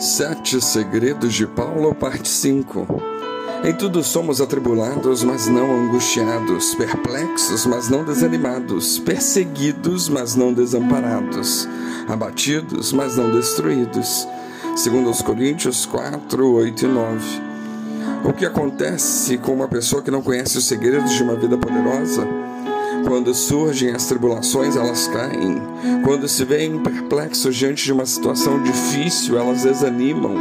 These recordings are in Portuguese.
Sete Segredos de Paulo, parte 5 Em tudo somos atribulados, mas não angustiados, perplexos, mas não desanimados, perseguidos, mas não desamparados, abatidos, mas não destruídos. Segundo os Coríntios 4, 8 e 9. O que acontece com uma pessoa que não conhece os segredos de uma vida poderosa? Quando surgem as tribulações, elas caem. Quando se veem perplexos diante de uma situação difícil, elas desanimam.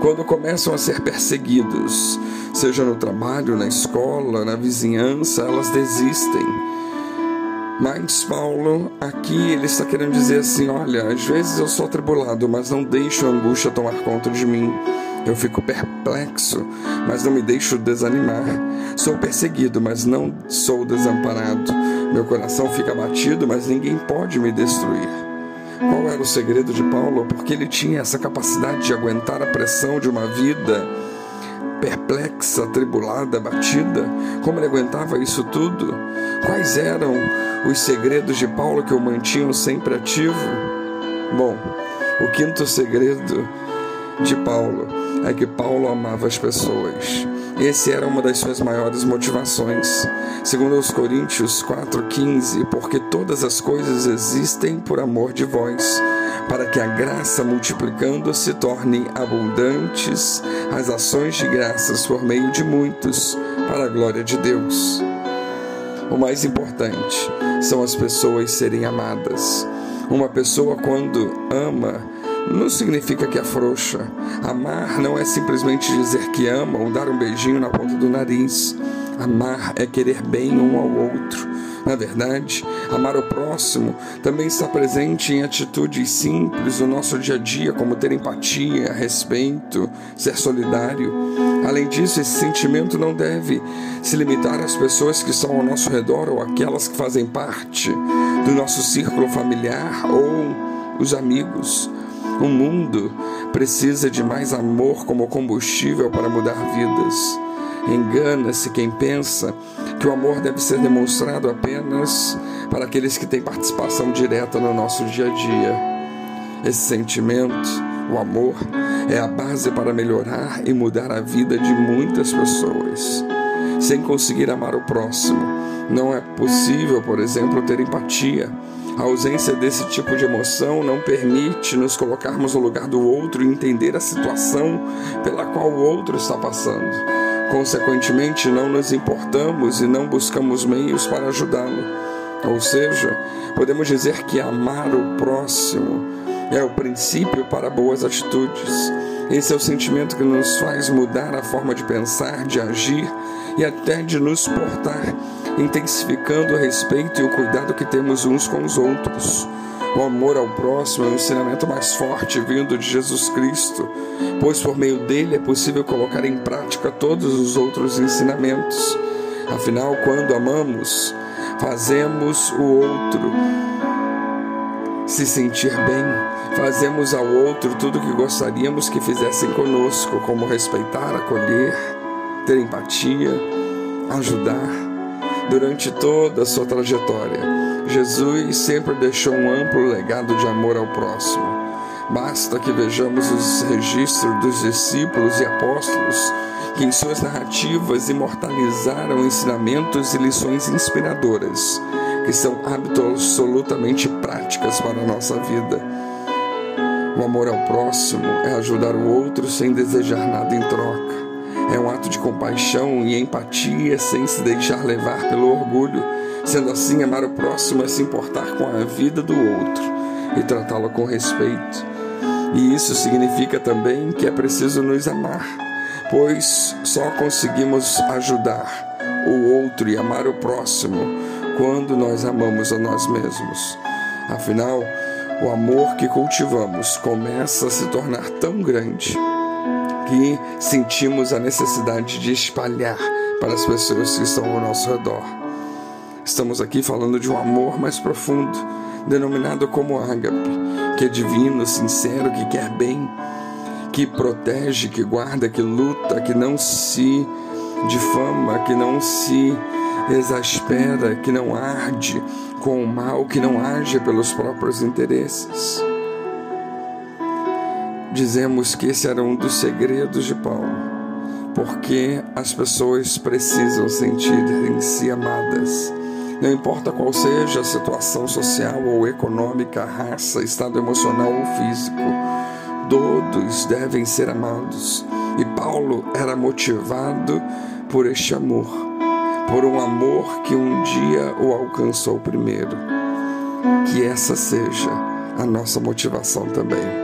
Quando começam a ser perseguidos, seja no trabalho, na escola, na vizinhança, elas desistem. Mas Paulo, aqui ele está querendo dizer assim: olha, às vezes eu sou atribulado, mas não deixo a angústia tomar conta de mim. Eu fico perplexo, mas não me deixo desanimar. Sou perseguido, mas não sou desamparado. Meu coração fica abatido, mas ninguém pode me destruir. Qual era o segredo de Paulo? Porque ele tinha essa capacidade de aguentar a pressão de uma vida perplexa, atribulada, abatida. Como ele aguentava isso tudo? Quais eram os segredos de Paulo que o mantinham sempre ativo? Bom, o quinto segredo de Paulo é que Paulo amava as pessoas. Esse era uma das suas maiores motivações. Segundo os Coríntios 4:15, porque todas as coisas existem por amor de vós, para que a graça multiplicando se torne abundantes as ações de graças por meio de muitos, para a glória de Deus. O mais importante são as pessoas serem amadas. Uma pessoa quando ama não significa que afrouxa. Amar não é simplesmente dizer que ama ou dar um beijinho na ponta do nariz. Amar é querer bem um ao outro. Na verdade, amar o próximo também está presente em atitudes simples do nosso dia a dia, como ter empatia, respeito, ser solidário. Além disso, esse sentimento não deve se limitar às pessoas que estão ao nosso redor ou aquelas que fazem parte do nosso círculo familiar ou os amigos. O mundo precisa de mais amor como combustível para mudar vidas. Engana-se quem pensa que o amor deve ser demonstrado apenas para aqueles que têm participação direta no nosso dia a dia. Esse sentimento, o amor, é a base para melhorar e mudar a vida de muitas pessoas. Sem conseguir amar o próximo, não é possível, por exemplo, ter empatia a ausência desse tipo de emoção não permite nos colocarmos no lugar do outro e entender a situação pela qual o outro está passando. Consequentemente, não nos importamos e não buscamos meios para ajudá-lo. Ou seja, podemos dizer que amar o próximo é o princípio para boas atitudes. Esse é o sentimento que nos faz mudar a forma de pensar, de agir e até de nos portar intensificando o respeito e o cuidado que temos uns com os outros. O amor ao próximo é o ensinamento mais forte vindo de Jesus Cristo, pois por meio dele é possível colocar em prática todos os outros ensinamentos. Afinal, quando amamos, fazemos o outro se sentir bem, fazemos ao outro tudo o que gostaríamos que fizessem conosco, como respeitar, acolher, ter empatia, ajudar durante toda a sua trajetória. Jesus sempre deixou um amplo legado de amor ao próximo. Basta que vejamos os registros dos discípulos e apóstolos que em suas narrativas imortalizaram ensinamentos e lições inspiradoras, que são absolutamente práticas para a nossa vida. O amor ao próximo é ajudar o outro sem desejar nada em troca. É um ato de compaixão e empatia sem se deixar levar pelo orgulho. Sendo assim, amar o próximo é se importar com a vida do outro e tratá-lo com respeito. E isso significa também que é preciso nos amar, pois só conseguimos ajudar o outro e amar o próximo quando nós amamos a nós mesmos. Afinal, o amor que cultivamos começa a se tornar tão grande que sentimos a necessidade de espalhar para as pessoas que estão ao nosso redor. Estamos aqui falando de um amor mais profundo, denominado como ágape, que é divino, sincero, que quer bem, que protege, que guarda, que luta, que não se difama, que não se exaspera, que não arde com o mal, que não age pelos próprios interesses. Dizemos que esse era um dos segredos de Paulo, porque as pessoas precisam sentir-se amadas. Não importa qual seja a situação social ou econômica, raça, estado emocional ou físico, todos devem ser amados. E Paulo era motivado por este amor, por um amor que um dia o alcançou primeiro. Que essa seja a nossa motivação também.